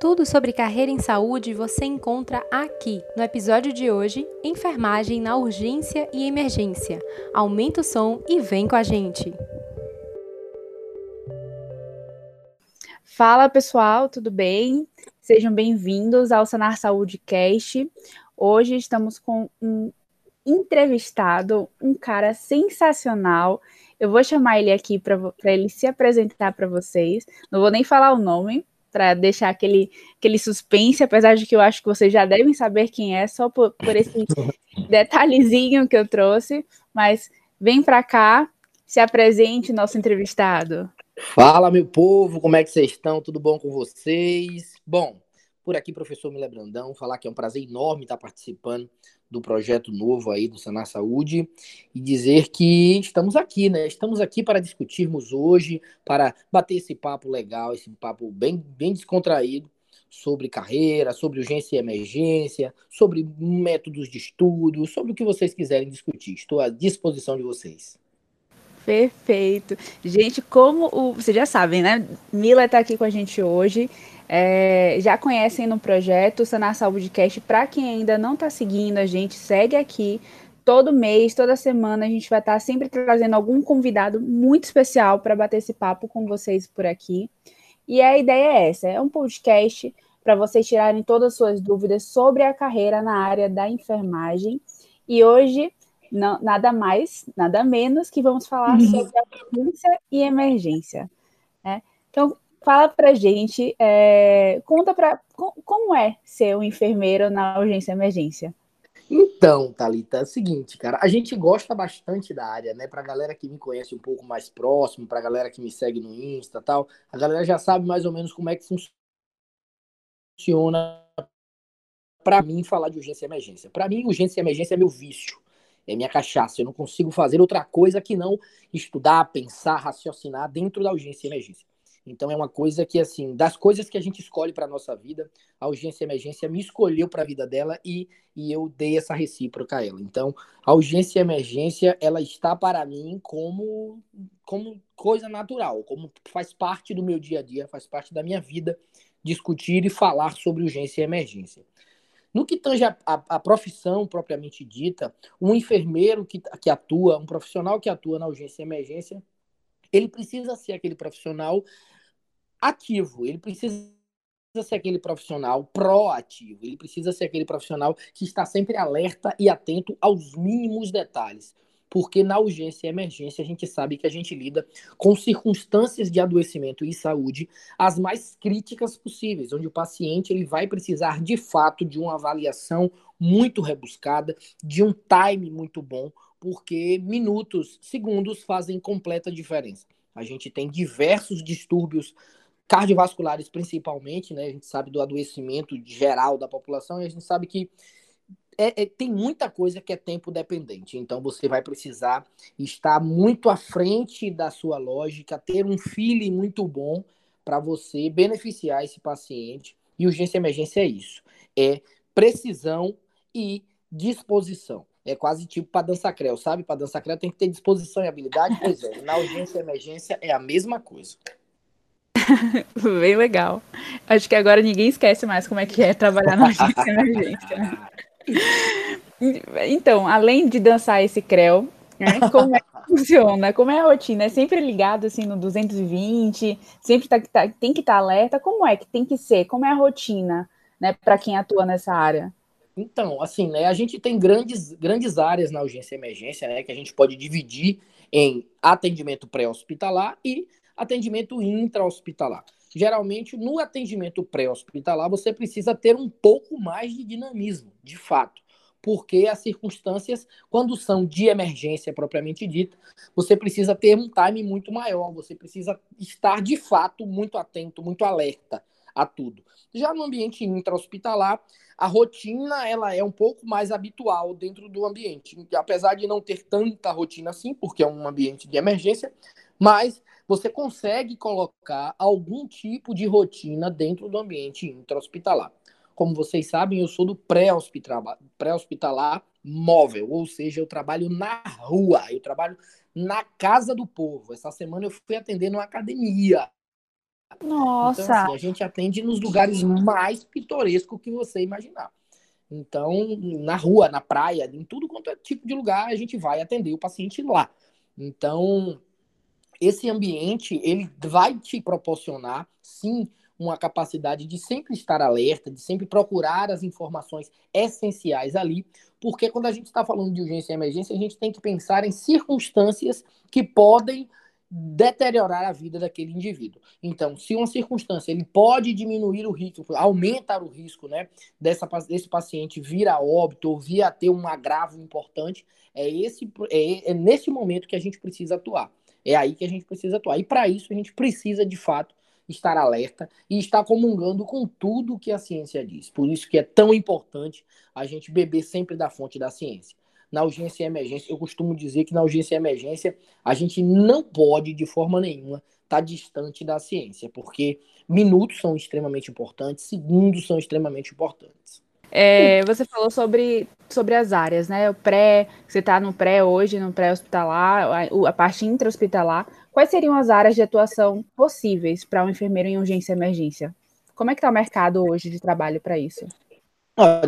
Tudo sobre carreira em saúde você encontra aqui. No episódio de hoje, enfermagem na urgência e emergência. Aumenta o som e vem com a gente. Fala pessoal, tudo bem? Sejam bem-vindos ao Sanar Saúde Cast. Hoje estamos com um entrevistado, um cara sensacional. Eu vou chamar ele aqui para ele se apresentar para vocês. Não vou nem falar o nome, para deixar aquele, aquele suspense, apesar de que eu acho que vocês já devem saber quem é, só por, por esse detalhezinho que eu trouxe. Mas vem para cá, se apresente, nosso entrevistado. Fala, meu povo, como é que vocês estão? Tudo bom com vocês? Bom, por aqui, professor Miller Brandão, falar que é um prazer enorme estar participando do projeto novo aí do Sanar Saúde e dizer que estamos aqui, né? Estamos aqui para discutirmos hoje, para bater esse papo legal, esse papo bem, bem descontraído sobre carreira, sobre urgência e emergência, sobre métodos de estudo, sobre o que vocês quiserem discutir. Estou à disposição de vocês. Perfeito. Gente, como o, vocês já sabem, né? Mila está aqui com a gente hoje. É, já conhecem no projeto Sanar Saúde Cast. Para quem ainda não está seguindo a gente, segue aqui. Todo mês, toda semana, a gente vai estar tá sempre trazendo algum convidado muito especial para bater esse papo com vocês por aqui. E a ideia é essa: é um podcast para vocês tirarem todas as suas dúvidas sobre a carreira na área da enfermagem. E hoje, não, nada mais, nada menos que vamos falar uhum. sobre a urgência e emergência. Né? Então, Fala pra gente, é, conta pra, como é ser um enfermeiro na urgência emergência. Então, Thalita, é o seguinte, cara, a gente gosta bastante da área, né? Pra galera que me conhece um pouco mais próximo, pra galera que me segue no Insta tal, a galera já sabe mais ou menos como é que funciona para mim falar de urgência e emergência. Para mim, urgência e emergência é meu vício, é minha cachaça. Eu não consigo fazer outra coisa que não estudar, pensar, raciocinar dentro da urgência e emergência. Então é uma coisa que, assim, das coisas que a gente escolhe para nossa vida, a urgência e emergência me escolheu para a vida dela e, e eu dei essa recíproca a ela. Então, a urgência e emergência, ela está para mim como, como coisa natural, como faz parte do meu dia a dia, faz parte da minha vida discutir e falar sobre urgência e emergência. No que tange a, a, a, profissão propriamente dita, um enfermeiro que, que atua, um profissional que atua na urgência e emergência, ele precisa ser aquele profissional ativo, ele precisa ser aquele profissional proativo, ele precisa ser aquele profissional que está sempre alerta e atento aos mínimos detalhes. Porque na urgência e emergência a gente sabe que a gente lida com circunstâncias de adoecimento e saúde as mais críticas possíveis, onde o paciente ele vai precisar de fato de uma avaliação muito rebuscada, de um time muito bom, porque minutos, segundos fazem completa diferença. A gente tem diversos distúrbios cardiovasculares principalmente, né? A gente sabe do adoecimento geral da população e a gente sabe que é, é, tem muita coisa que é tempo dependente. Então você vai precisar estar muito à frente da sua lógica, ter um feeling muito bom para você beneficiar esse paciente. E urgência e emergência é isso. É precisão e disposição. É quase tipo para dança creu, sabe? Para dança creu tem que ter disposição e habilidade. Pois é, na urgência e emergência é a mesma coisa. Bem legal. Acho que agora ninguém esquece mais como é que é trabalhar na agência de emergência. Né? Então, além de dançar esse creu, né, como é que funciona? Como é a rotina? É sempre ligado assim no 220? Sempre tá, tá, tem que estar tá alerta? Como é que tem que ser? Como é a rotina, né, para quem atua nessa área? Então, assim, né, a gente tem grandes, grandes áreas na urgência e emergência, né, que a gente pode dividir em atendimento pré-hospitalar e atendimento intra-hospitalar. Geralmente, no atendimento pré-hospitalar, você precisa ter um pouco mais de dinamismo, de fato, porque as circunstâncias, quando são de emergência propriamente dita, você precisa ter um time muito maior, você precisa estar de fato muito atento, muito alerta a tudo. Já no ambiente intra-hospitalar, a rotina ela é um pouco mais habitual dentro do ambiente, apesar de não ter tanta rotina assim, porque é um ambiente de emergência, mas você consegue colocar algum tipo de rotina dentro do ambiente intra-hospitalar. Como vocês sabem, eu sou do pré-hospitalar, móvel, ou seja, eu trabalho na rua, eu trabalho na casa do povo. Essa semana eu fui atender numa academia. Nossa! Então, assim, a gente atende nos lugares mais pitorescos que você imaginar. Então, na rua, na praia, em tudo quanto é tipo de lugar, a gente vai atender o paciente lá. Então, esse ambiente, ele vai te proporcionar, sim, uma capacidade de sempre estar alerta, de sempre procurar as informações essenciais ali, porque quando a gente está falando de urgência e emergência, a gente tem que pensar em circunstâncias que podem deteriorar a vida daquele indivíduo. Então, se uma circunstância ele pode diminuir o risco, aumentar o risco, né, dessa, desse paciente vir a óbito ou vir a ter um agravo importante, é esse é, é nesse momento que a gente precisa atuar. É aí que a gente precisa atuar. E para isso a gente precisa de fato estar alerta e estar comungando com tudo que a ciência diz. Por isso que é tão importante a gente beber sempre da fonte da ciência na urgência e emergência, eu costumo dizer que na urgência e emergência a gente não pode, de forma nenhuma, estar tá distante da ciência, porque minutos são extremamente importantes, segundos são extremamente importantes. É, você falou sobre, sobre as áreas, né? O pré, você está no pré hoje, no pré-hospitalar, a, a parte intra-hospitalar. Quais seriam as áreas de atuação possíveis para um enfermeiro em urgência e emergência? Como é que está o mercado hoje de trabalho para isso?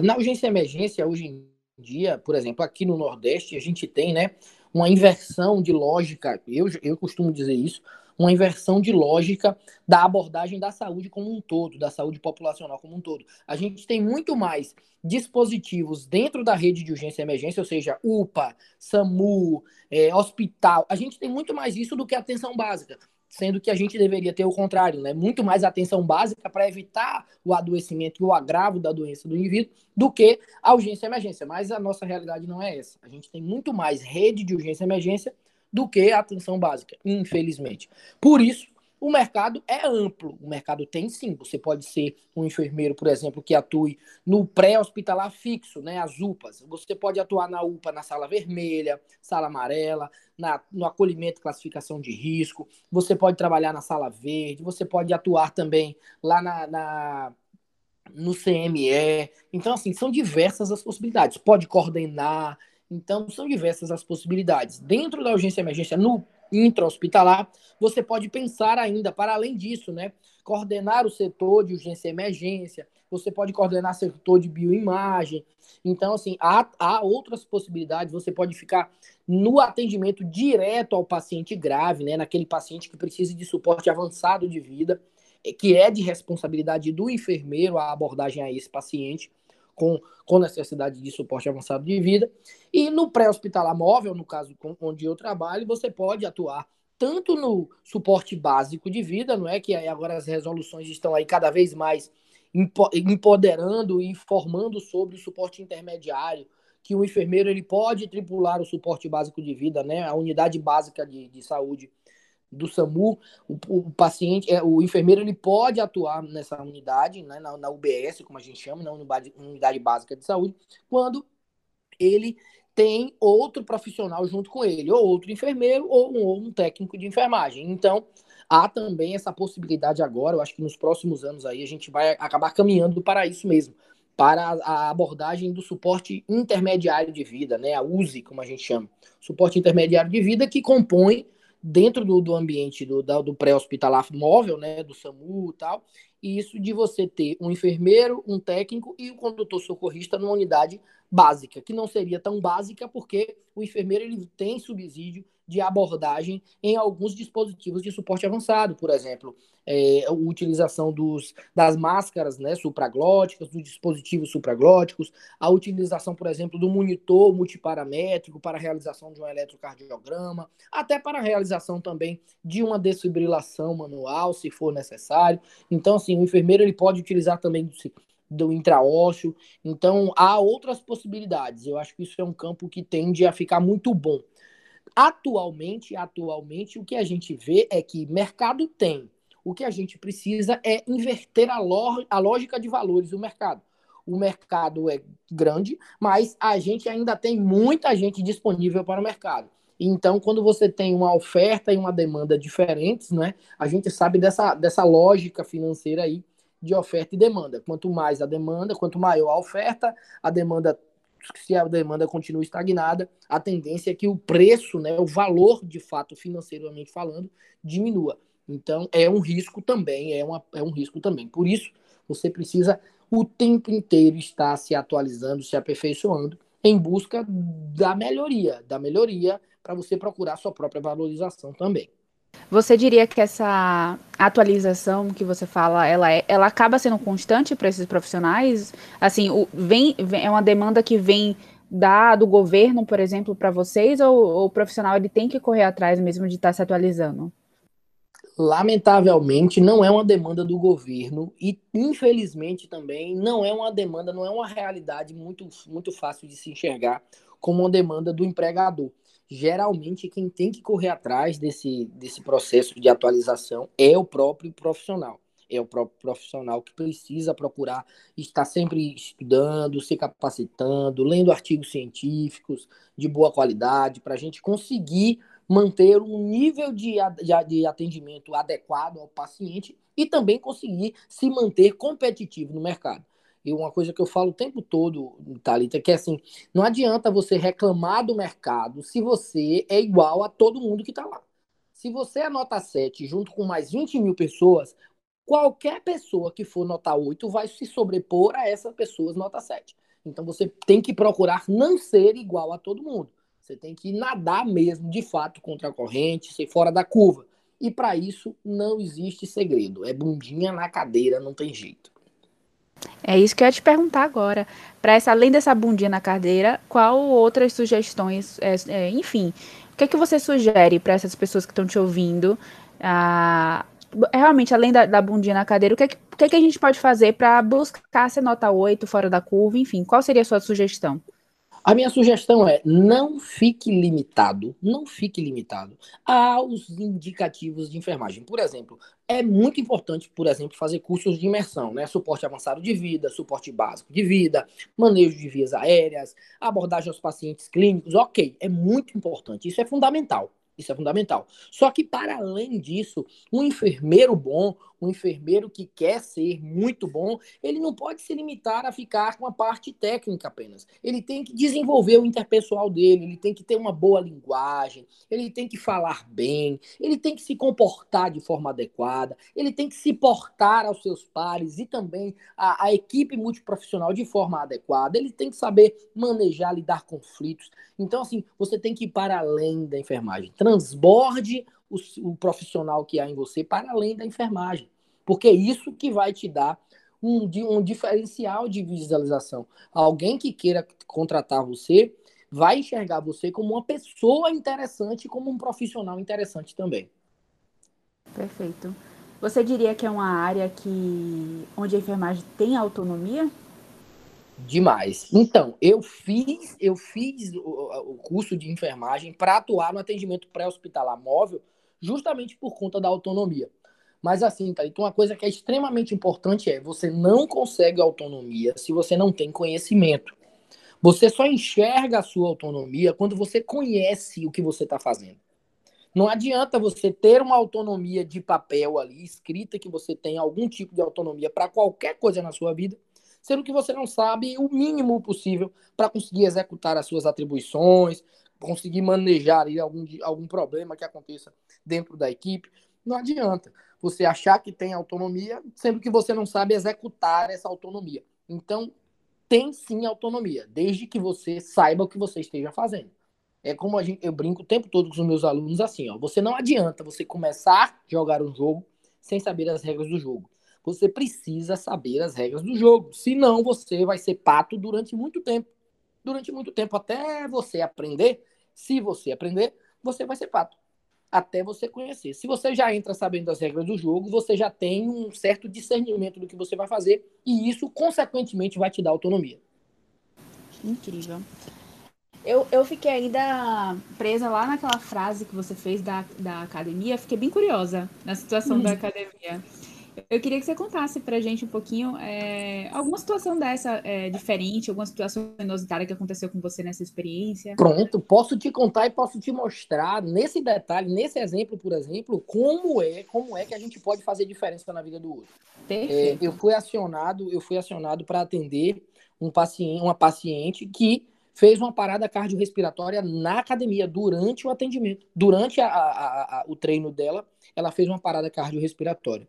Na urgência e emergência, hoje em dia, por exemplo, aqui no Nordeste, a gente tem né, uma inversão de lógica, eu, eu costumo dizer isso, uma inversão de lógica da abordagem da saúde como um todo, da saúde populacional como um todo. A gente tem muito mais dispositivos dentro da rede de urgência e emergência, ou seja, UPA, SAMU, é, hospital. A gente tem muito mais isso do que atenção básica sendo que a gente deveria ter o contrário, né? Muito mais atenção básica para evitar o adoecimento e o agravo da doença do indivíduo do que a urgência e emergência. Mas a nossa realidade não é essa. A gente tem muito mais rede de urgência e emergência do que a atenção básica, infelizmente. Por isso, o mercado é amplo. O mercado tem sim. Você pode ser um enfermeiro, por exemplo, que atue no pré-hospitalar fixo, né? As UPAs. Você pode atuar na UPA na sala vermelha, sala amarela, na, no acolhimento e classificação de risco. Você pode trabalhar na sala verde. Você pode atuar também lá na, na no CME. Então, assim, são diversas as possibilidades. Pode coordenar. Então, são diversas as possibilidades. Dentro da urgência emergência, no intra-hospitalar, você pode pensar ainda, para além disso, né? Coordenar o setor de urgência e emergência, você pode coordenar o setor de bioimagem. Então, assim, há, há outras possibilidades. Você pode ficar no atendimento direto ao paciente grave, né? Naquele paciente que precisa de suporte avançado de vida, que é de responsabilidade do enfermeiro a abordagem a esse paciente com, com necessidade de suporte avançado de vida. E no pré-hospitalar móvel, no caso onde eu trabalho, você pode atuar tanto no suporte básico de vida, não é que agora as resoluções estão aí cada vez mais empoderando e informando sobre o suporte intermediário, que o enfermeiro ele pode tripular o suporte básico de vida, né, a unidade básica de, de saúde do SAMU, o, o, paciente, é, o enfermeiro ele pode atuar nessa unidade, né, na, na UBS, como a gente chama, na unidade, básica de saúde, quando ele tem outro profissional junto com ele, ou outro enfermeiro, ou um, ou um técnico de enfermagem. Então, há também essa possibilidade agora, eu acho que nos próximos anos aí a gente vai acabar caminhando para isso mesmo, para a abordagem do suporte intermediário de vida, né, a USE, como a gente chama, suporte intermediário de vida que compõe dentro do, do ambiente do, do pré-hospitalar móvel, né, do SAMU e tal, e isso de você ter um enfermeiro, um técnico e o um condutor socorrista numa unidade básica, que não seria tão básica porque o enfermeiro ele tem subsídio de abordagem em alguns dispositivos de suporte avançado, por exemplo, é, a utilização dos, das máscaras né, supraglóticas, dos dispositivos supraglóticos, a utilização, por exemplo, do monitor multiparamétrico para a realização de um eletrocardiograma, até para a realização também de uma desfibrilação manual, se for necessário. Então, assim, o enfermeiro ele pode utilizar também do intraósseo. Então, há outras possibilidades. Eu acho que isso é um campo que tende a ficar muito bom. Atualmente, atualmente, o que a gente vê é que mercado tem. O que a gente precisa é inverter a, a lógica de valores do mercado. O mercado é grande, mas a gente ainda tem muita gente disponível para o mercado. Então, quando você tem uma oferta e uma demanda diferentes, né, a gente sabe dessa, dessa lógica financeira aí de oferta e demanda. Quanto mais a demanda, quanto maior a oferta, a demanda, se a demanda continua estagnada, a tendência é que o preço, né, o valor de fato financeiramente falando, diminua. Então, é um risco também, é, uma, é um risco também. Por isso, você precisa o tempo inteiro estar se atualizando, se aperfeiçoando, em busca da melhoria, da melhoria para você procurar sua própria valorização também. Você diria que essa atualização que você fala, ela, é, ela acaba sendo constante para esses profissionais? Assim, o, vem, vem, é uma demanda que vem da, do governo, por exemplo, para vocês, ou, ou, o profissional ele tem que correr atrás mesmo de estar tá se atualizando? Lamentavelmente, não é uma demanda do governo e, infelizmente, também não é uma demanda, não é uma realidade muito, muito fácil de se enxergar como uma demanda do empregador. Geralmente, quem tem que correr atrás desse, desse processo de atualização é o próprio profissional é o próprio profissional que precisa procurar estar sempre estudando, se capacitando, lendo artigos científicos de boa qualidade, para a gente conseguir manter um nível de, de atendimento adequado ao paciente e também conseguir se manter competitivo no mercado. E uma coisa que eu falo o tempo todo, Thalita, é que é assim, não adianta você reclamar do mercado se você é igual a todo mundo que está lá. Se você é nota 7 junto com mais 20 mil pessoas, qualquer pessoa que for nota 8 vai se sobrepor a essas pessoas nota 7. Então você tem que procurar não ser igual a todo mundo. Você tem que nadar mesmo, de fato, contra a corrente, ser fora da curva. E para isso não existe segredo. É bundinha na cadeira, não tem jeito. É isso que eu ia te perguntar agora. Para essa, além dessa bundinha na cadeira, qual outras sugestões, é, é, enfim, o que é que você sugere para essas pessoas que estão te ouvindo? Ah, realmente, além da, da bundinha na cadeira, o que, é que, o que, é que a gente pode fazer para buscar ser nota 8 fora da curva? Enfim, qual seria a sua sugestão? A minha sugestão é não fique limitado, não fique limitado aos indicativos de enfermagem. Por exemplo, é muito importante, por exemplo, fazer cursos de imersão, né? Suporte avançado de vida, suporte básico de vida, manejo de vias aéreas, abordagem aos pacientes clínicos, ok, é muito importante, isso é fundamental. Isso é fundamental. Só que, para além disso, um enfermeiro bom, um enfermeiro que quer ser muito bom, ele não pode se limitar a ficar com a parte técnica apenas. Ele tem que desenvolver o interpessoal dele, ele tem que ter uma boa linguagem, ele tem que falar bem, ele tem que se comportar de forma adequada, ele tem que se portar aos seus pares e também a, a equipe multiprofissional de forma adequada, ele tem que saber manejar, lidar conflitos. Então, assim, você tem que ir para além da enfermagem. Transborde o, o profissional que há em você para além da enfermagem. Porque é isso que vai te dar um, um diferencial de visualização. Alguém que queira contratar você vai enxergar você como uma pessoa interessante, como um profissional interessante também. Perfeito. Você diria que é uma área que onde a enfermagem tem autonomia? Demais. Então, eu fiz, eu fiz o, o curso de enfermagem para atuar no atendimento pré-hospitalar móvel justamente por conta da autonomia. Mas assim, tá, então uma coisa que é extremamente importante é você não consegue autonomia se você não tem conhecimento. Você só enxerga a sua autonomia quando você conhece o que você está fazendo. Não adianta você ter uma autonomia de papel ali, escrita, que você tem algum tipo de autonomia para qualquer coisa na sua vida, sendo que você não sabe o mínimo possível para conseguir executar as suas atribuições, conseguir manejar ali algum, algum problema que aconteça dentro da equipe. Não adianta você achar que tem autonomia, sendo que você não sabe executar essa autonomia. Então, tem sim autonomia, desde que você saiba o que você esteja fazendo. É como a gente, eu brinco o tempo todo com os meus alunos assim, ó. Você não adianta você começar a jogar um jogo sem saber as regras do jogo. Você precisa saber as regras do jogo. Senão você vai ser pato durante muito tempo. Durante muito tempo, até você aprender. Se você aprender, você vai ser pato até você conhecer. Se você já entra sabendo as regras do jogo, você já tem um certo discernimento do que você vai fazer e isso, consequentemente, vai te dar autonomia. Incrível. Eu, eu fiquei ainda presa lá naquela frase que você fez da, da academia, fiquei bem curiosa na situação hum. da academia. Eu queria que você contasse pra gente um pouquinho é, alguma situação dessa é, diferente, alguma situação inusitada que aconteceu com você nessa experiência. Pronto, posso te contar e posso te mostrar nesse detalhe, nesse exemplo, por exemplo, como é, como é que a gente pode fazer diferença na vida do outro. É, eu fui acionado, eu fui acionado para atender um paciente, uma paciente que fez uma parada cardiorrespiratória na academia, durante o atendimento. Durante a, a, a, o treino dela, ela fez uma parada cardiorrespiratória.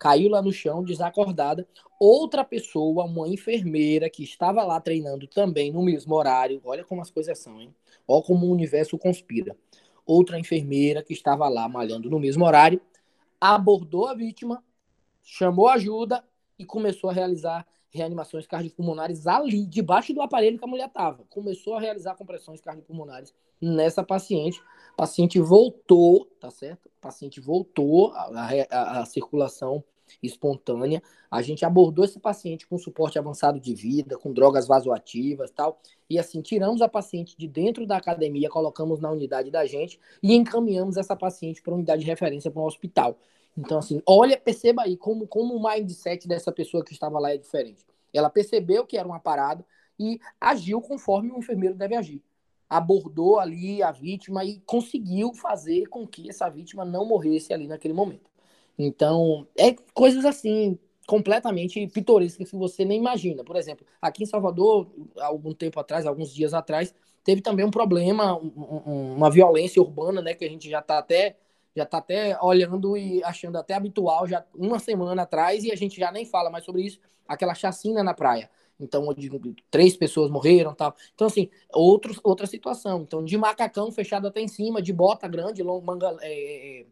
Caiu lá no chão, desacordada. Outra pessoa, uma enfermeira que estava lá treinando também no mesmo horário. Olha como as coisas são, hein? Olha como o universo conspira. Outra enfermeira que estava lá malhando no mesmo horário abordou a vítima, chamou ajuda e começou a realizar reanimações cardiopulmonares ali, debaixo do aparelho que a mulher estava. Começou a realizar compressões cardiopulmonares nessa paciente. O paciente voltou, tá certo? O paciente voltou à circulação espontânea. A gente abordou esse paciente com suporte avançado de vida, com drogas vasoativas tal. E assim, tiramos a paciente de dentro da academia, colocamos na unidade da gente e encaminhamos essa paciente para unidade de referência para um hospital. Então, assim, olha, perceba aí como, como o mindset dessa pessoa que estava lá é diferente. Ela percebeu que era uma parada e agiu conforme um enfermeiro deve agir. Abordou ali a vítima e conseguiu fazer com que essa vítima não morresse ali naquele momento. Então, é coisas assim, completamente pitorescas que você nem imagina. Por exemplo, aqui em Salvador, algum tempo atrás, alguns dias atrás, teve também um problema, um, uma violência urbana, né, que a gente já está até já está até olhando e achando até habitual já uma semana atrás e a gente já nem fala mais sobre isso, aquela chacina na praia. Então, três pessoas morreram tal. Então, assim, outro, outra situação. Então, de macacão fechado até em cima, de bota grande, long, manga, é, é,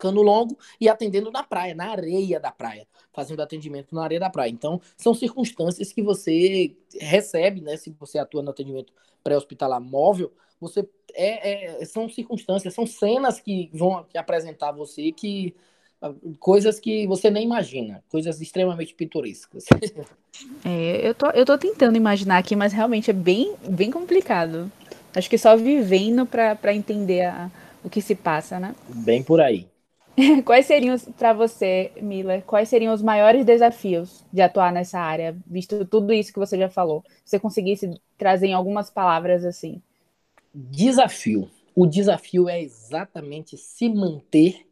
cano longo e atendendo na praia, na areia da praia, fazendo atendimento na areia da praia. Então, são circunstâncias que você recebe, né? Se você atua no atendimento pré-hospitalar móvel, você é, é, são circunstâncias, são cenas que vão apresentar você que coisas que você nem imagina, coisas extremamente pitorescas. É, eu tô, eu tô tentando imaginar aqui, mas realmente é bem, bem complicado. Acho que só vivendo para entender a, o que se passa, né? Bem por aí. Quais seriam, para você, Miller, quais seriam os maiores desafios de atuar nessa área, visto tudo isso que você já falou? Se você conseguisse trazer em algumas palavras assim. Desafio. O desafio é exatamente se manter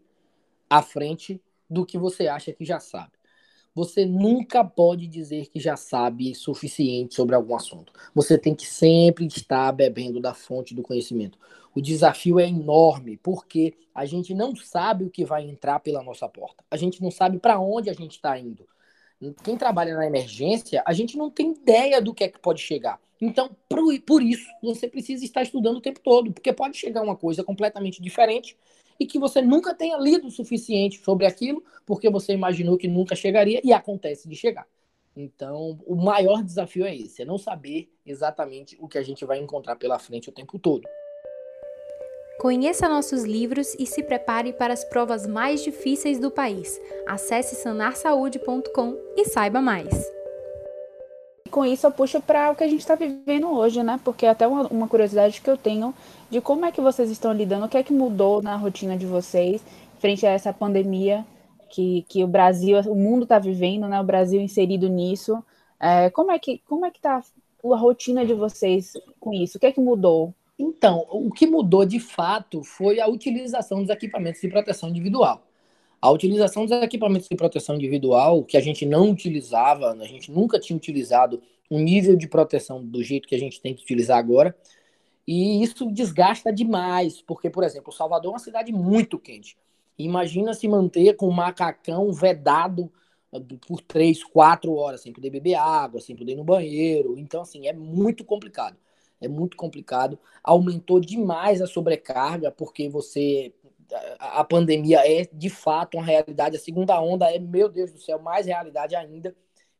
à frente do que você acha que já sabe. Você nunca pode dizer que já sabe suficiente sobre algum assunto. Você tem que sempre estar bebendo da fonte do conhecimento. O desafio é enorme, porque a gente não sabe o que vai entrar pela nossa porta. A gente não sabe para onde a gente está indo. Quem trabalha na emergência, a gente não tem ideia do que é que pode chegar. Então, por, isso, você precisa estar estudando o tempo todo, porque pode chegar uma coisa completamente diferente e que você nunca tenha lido o suficiente sobre aquilo, porque você imaginou que nunca chegaria e acontece de chegar. Então, o maior desafio é esse, é não saber exatamente o que a gente vai encontrar pela frente o tempo todo. Conheça nossos livros e se prepare para as provas mais difíceis do país. Acesse sanarsaude.com e saiba mais com isso eu puxo para o que a gente está vivendo hoje, né? Porque até uma, uma, curiosidade que eu tenho de como é que vocês estão lidando, o que é que mudou na rotina de vocês frente a essa pandemia que, que o Brasil, o mundo está vivendo, né? O Brasil inserido nisso. É, como é que como é que está a rotina de vocês com isso? O que é que mudou? Então, o que mudou de fato foi a utilização dos equipamentos de proteção individual. A utilização dos equipamentos de proteção individual, que a gente não utilizava, a gente nunca tinha utilizado um nível de proteção do jeito que a gente tem que utilizar agora, e isso desgasta demais, porque, por exemplo, Salvador é uma cidade muito quente. Imagina se manter com um macacão vedado ah, por três, quatro horas, sem poder beber água, sem poder ir no banheiro. Então, assim, é muito complicado. É muito complicado. Aumentou demais a sobrecarga, porque você a pandemia é de fato uma realidade, a segunda onda é, meu Deus do céu, mais realidade ainda.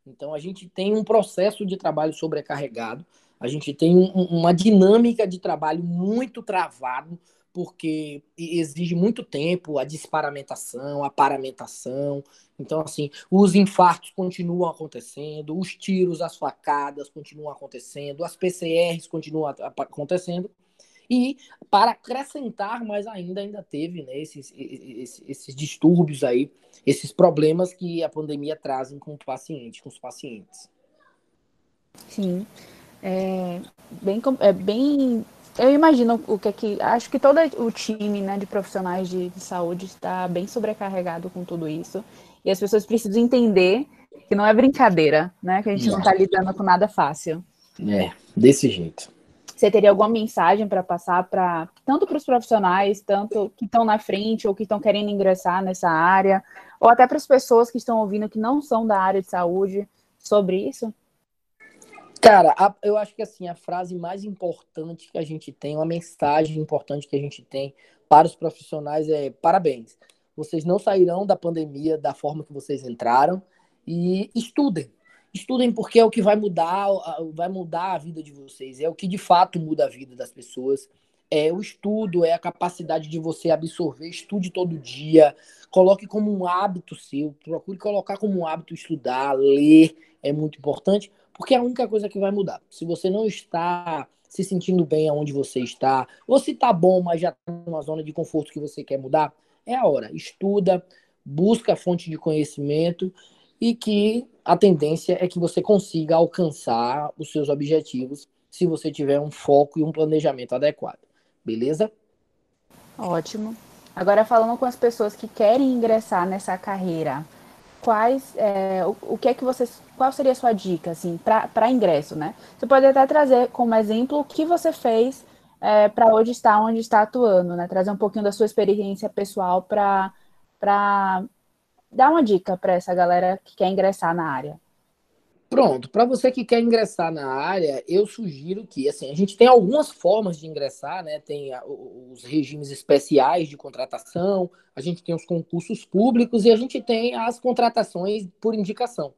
Então a gente tem um processo de trabalho sobrecarregado, a gente tem um, uma dinâmica de trabalho muito travado, porque exige muito tempo a disparamentação, a paramentação. Então, assim, os infartos continuam acontecendo, os tiros, as facadas continuam acontecendo, as PCRs continuam acontecendo. E para acrescentar mais ainda, ainda teve né, esses, esses, esses, distúrbios aí, esses problemas que a pandemia trazem com o paciente, com os pacientes. Sim. É bem, é bem. Eu imagino o que é que. Acho que todo o time né, de profissionais de, de saúde está bem sobrecarregado com tudo isso. E as pessoas precisam entender que não é brincadeira, né? Que a gente não está lidando com nada fácil. É, desse jeito. você teria alguma mensagem para passar para tanto para os profissionais, tanto que estão na frente ou que estão querendo ingressar nessa área, ou até para as pessoas que estão ouvindo que não são da área de saúde sobre isso? Cara, a, eu acho que assim, a frase mais importante que a gente tem, uma mensagem importante que a gente tem para os profissionais é parabéns. Vocês não sairão da pandemia da forma que vocês entraram e estudem. Estudem porque é o que vai mudar, vai mudar a vida de vocês, é o que de fato muda a vida das pessoas. É o estudo, é a capacidade de você absorver, estude todo dia, coloque como um hábito seu, procure colocar como um hábito estudar, ler, é muito importante, porque é a única coisa que vai mudar. Se você não está se sentindo bem aonde você está, ou se está bom, mas já está numa zona de conforto que você quer mudar, é a hora. Estuda, busca fonte de conhecimento e que a tendência é que você consiga alcançar os seus objetivos se você tiver um foco e um planejamento adequado. Beleza? Ótimo. Agora falando com as pessoas que querem ingressar nessa carreira, quais é, o, o, que é que vocês qual seria a sua dica assim para ingresso né você pode até trazer como exemplo o que você fez é, para hoje estar onde está atuando né trazer um pouquinho da sua experiência pessoal para para dar uma dica para essa galera que quer ingressar na área Pronto, para você que quer ingressar na área, eu sugiro que, assim, a gente tem algumas formas de ingressar, né? Tem os regimes especiais de contratação, a gente tem os concursos públicos e a gente tem as contratações por indicação.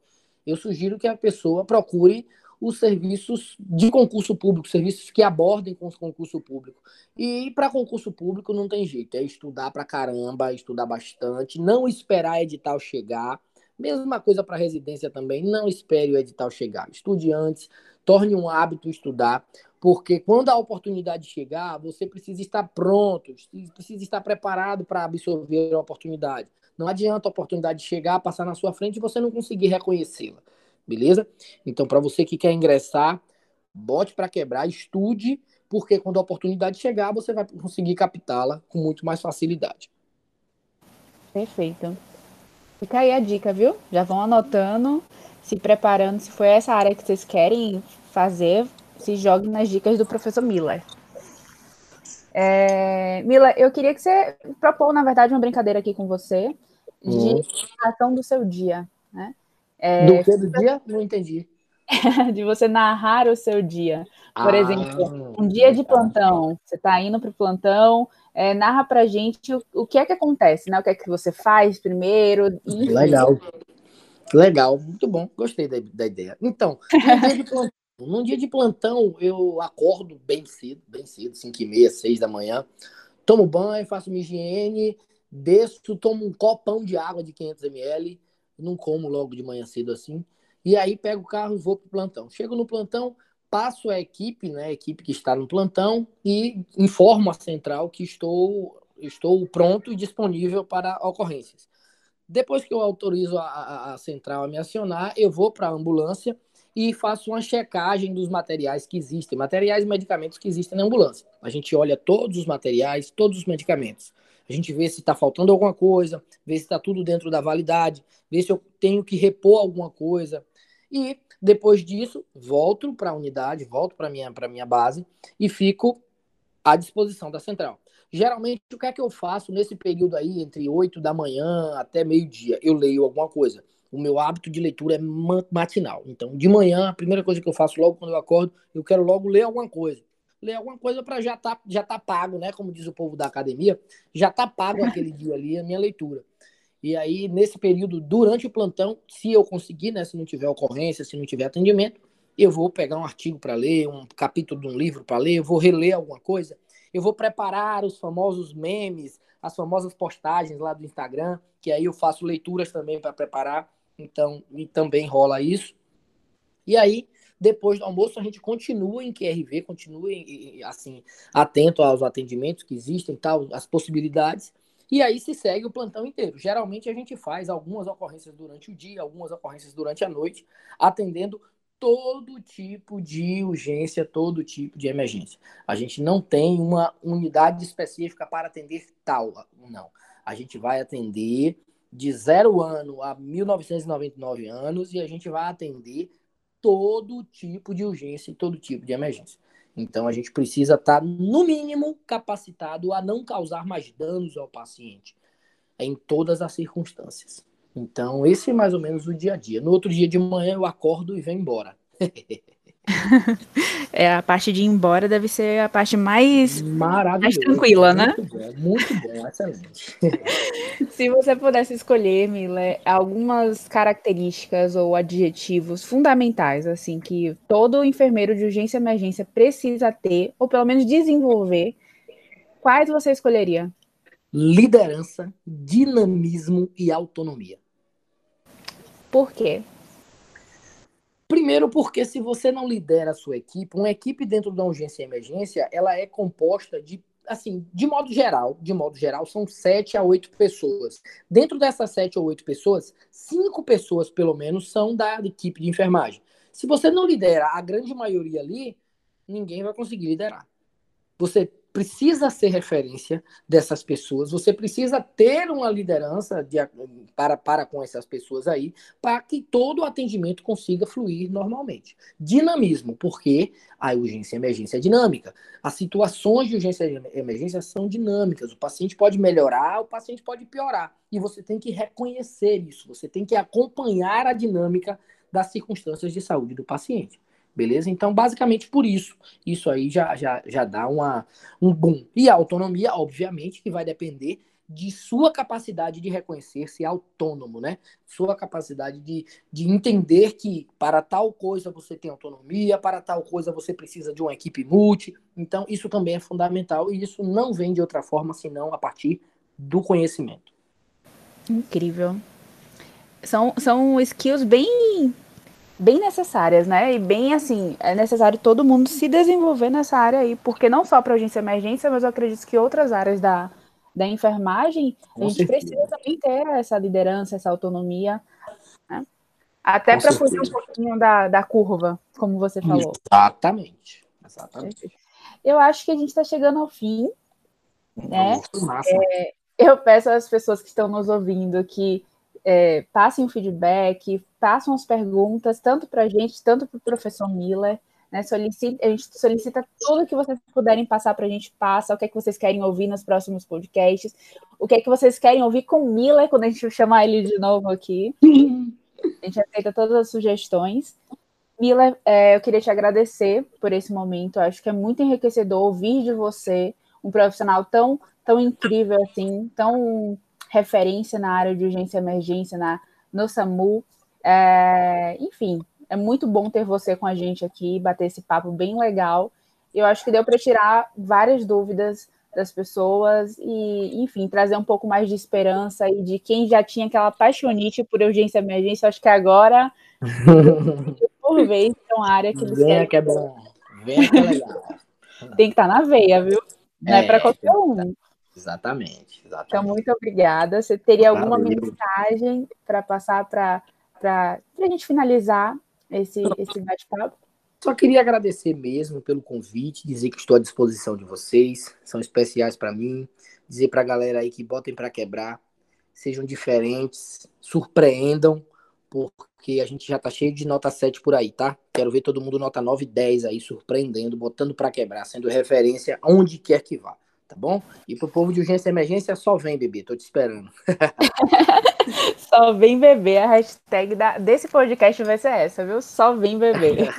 Eu sugiro que a pessoa procure os serviços de concurso público, serviços que abordem com os concurso público. E para concurso público não tem jeito, é estudar para caramba, estudar bastante, não esperar edital chegar Mesma coisa para residência também. Não espere o edital chegar. Estude antes, torne um hábito estudar, porque quando a oportunidade chegar, você precisa estar pronto, precisa estar preparado para absorver a oportunidade. Não adianta a oportunidade chegar, passar na sua frente e você não conseguir reconhecê-la. Beleza? Então, para você que quer ingressar, bote para quebrar, estude, porque quando a oportunidade chegar, você vai conseguir captá-la com muito mais facilidade. Perfeito. Fica aí a dica, viu? Já vão anotando, se preparando. Se for essa área que vocês querem fazer, se jogue nas dicas do professor Miller. É, Mila, eu queria que você propôs, na verdade, uma brincadeira aqui com você de hum. ação do seu dia, né? É, do que do dia? Não entendi. de você narrar o seu dia. Por ah, exemplo, um dia de plantão. Você está indo para o plantão, é, narra pra gente o, o, que é que acontece, né? O que é que você faz primeiro. Legal. Legal, muito bom, gostei da, da ideia. Então, num dia, plantão, num dia, de plantão, eu acordo bem cedo, bem cedo, 5 e meia, 6 da manhã, tomo banho, faço higiene, desço, tomo um copão de água de 500 ml, não como logo de manhã cedo assim, e aí pego o carro e vou pro plantão. Chego no plantão, passo a equipe, né, a equipe que está no plantão, e informo a central que estou, estou pronto e disponível para ocorrências. Depois que eu autorizo a, a, a central a me acionar, eu vou para a ambulância e faço uma checagem dos materiais que existem, materiais e medicamentos que existem na ambulância. A gente olha todos os materiais, todos os medicamentos. A gente vê se está faltando alguma coisa, vê se está tudo dentro da validade, vê se eu tenho que repor alguma coisa. E depois disso, volto para a unidade, volto para minha para minha base e fico à disposição da central. Geralmente, o que é que eu faço nesse período aí, entre 8 da manhã até meio-dia? Eu leio alguma coisa. O meu hábito de leitura é matinal. Então, de manhã, a primeira coisa que eu faço logo quando eu acordo, eu quero logo ler alguma coisa. Ler alguma coisa para já tá, já tá pago, né? Como diz o povo da academia, já tá pago aquele dia ali a minha leitura. E aí, nesse período, durante o plantão, se eu conseguir, né, se não tiver ocorrência, se não tiver atendimento, eu vou pegar um artigo para ler, um capítulo de um livro para ler, eu vou reler alguma coisa, eu vou preparar os famosos memes, as famosas postagens lá do Instagram, que aí eu faço leituras também para preparar, então e também rola isso. E aí, depois do almoço, a gente continua em QRV, continua assim, atento aos atendimentos que existem, tal, as possibilidades, e aí se segue o plantão inteiro. Geralmente a gente faz algumas ocorrências durante o dia, algumas ocorrências durante a noite, atendendo todo tipo de urgência, todo tipo de emergência. A gente não tem uma unidade específica para atender tal, não. A gente vai atender de zero ano a 1999 anos e a gente vai atender todo tipo de urgência e todo tipo de emergência. Então a gente precisa estar, no mínimo, capacitado a não causar mais danos ao paciente em todas as circunstâncias. Então, esse é mais ou menos o dia a dia. No outro dia de manhã eu acordo e venho embora. é, a parte de ir embora deve ser a parte mais, mais tranquila, né? Muito bom, muito bom, excelente. Se você pudesse escolher, Mila, algumas características ou adjetivos fundamentais, assim, que todo enfermeiro de urgência e emergência precisa ter, ou pelo menos desenvolver, quais você escolheria? Liderança, dinamismo e autonomia. Por quê? Primeiro, porque se você não lidera a sua equipe, uma equipe dentro da urgência e emergência, ela é composta de, assim, de modo geral, de modo geral, são sete a oito pessoas. Dentro dessas sete ou oito pessoas, cinco pessoas, pelo menos, são da equipe de enfermagem. Se você não lidera a grande maioria ali, ninguém vai conseguir liderar. Você precisa ser referência dessas pessoas, você precisa ter uma liderança de, para, para com essas pessoas aí, para que todo o atendimento consiga fluir normalmente. Dinamismo, porque a urgência e emergência é dinâmica. As situações de urgência e emergência são dinâmicas. O paciente pode melhorar, o paciente pode piorar. E você tem que reconhecer isso, você tem que acompanhar a dinâmica das circunstâncias de saúde do paciente. Beleza? Então, basicamente por isso, isso aí já, já, já dá uma, um boom. E a autonomia, obviamente, que vai depender de sua capacidade de reconhecer-se autônomo, né? Sua capacidade de, de entender que para tal coisa você tem autonomia, para tal coisa você precisa de uma equipe multi. Então, isso também é fundamental e isso não vem de outra forma senão a partir do conhecimento. Incrível. São, são skills bem bem necessárias, né? E bem assim, é necessário todo mundo se desenvolver nessa área aí, porque não só para urgência e emergência, mas eu acredito que outras áreas da, da enfermagem, Com a gente certeza. precisa também ter essa liderança, essa autonomia, né? Até para fugir um pouquinho da, da curva, como você falou. Exatamente. Exatamente. Eu acho que a gente está chegando ao fim, né? É, eu peço às pessoas que estão nos ouvindo que é, passem o feedback, passam as perguntas, tanto para a gente, tanto para o professor Miller. Né, solicita, a gente solicita tudo que vocês puderem passar para a gente, passa, o que é que vocês querem ouvir nos próximos podcasts, o que é que vocês querem ouvir com o Miller quando a gente chamar ele de novo aqui. A gente aceita todas as sugestões. Miller, é, eu queria te agradecer por esse momento, eu acho que é muito enriquecedor ouvir de você, um profissional tão, tão incrível assim, tão referência na área de urgência e emergência na, no SAMU. É, enfim, é muito bom ter você com a gente aqui, bater esse papo bem legal. Eu acho que deu para tirar várias dúvidas das pessoas e, enfim, trazer um pouco mais de esperança e de quem já tinha aquela paixonite por urgência e emergência, acho que agora, por vez, é uma área que eles Venha que é bom. Venha que é legal. Tem que estar tá na veia, viu? Não é, é para qualquer um. Exatamente, exatamente. Então, muito obrigada. Você teria alguma Valeu. mensagem para passar para a gente finalizar esse, esse bate-papo? Só queria agradecer mesmo pelo convite, dizer que estou à disposição de vocês, são especiais para mim. Dizer para a galera aí que botem para quebrar, sejam diferentes, surpreendam, porque a gente já tá cheio de nota 7 por aí, tá? Quero ver todo mundo nota 9 e 10 aí, surpreendendo, botando para quebrar, sendo referência onde quer que vá tá bom? E pro povo de urgência e emergência, só vem, bebê, tô te esperando. só vem beber, a hashtag da, desse podcast vai ser essa, viu? Só vem beber.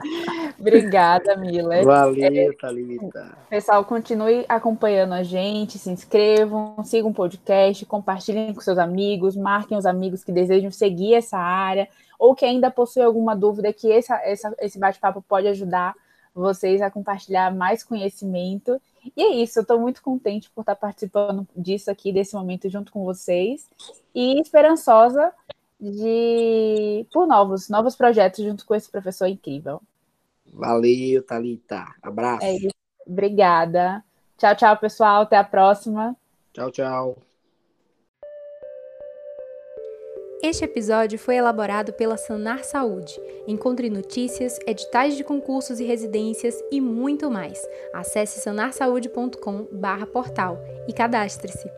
Obrigada, Mila. Valeu, Thalita. Pessoal, continue acompanhando a gente, se inscrevam, sigam o podcast, compartilhem com seus amigos, marquem os amigos que desejam seguir essa área ou que ainda possuem alguma dúvida que essa, essa, esse bate-papo pode ajudar vocês a compartilhar mais conhecimento. E é isso, eu estou muito contente por estar participando disso aqui, desse momento junto com vocês, e esperançosa de por novos, novos projetos junto com esse professor incrível. Valeu, Thalita. Abraço. É. Obrigada. Tchau, tchau, pessoal. Até a próxima. Tchau, tchau. Este episódio foi elaborado pela Sanar Saúde. Encontre notícias, editais de concursos e residências e muito mais. Acesse sanarsaude.com/portal e cadastre-se.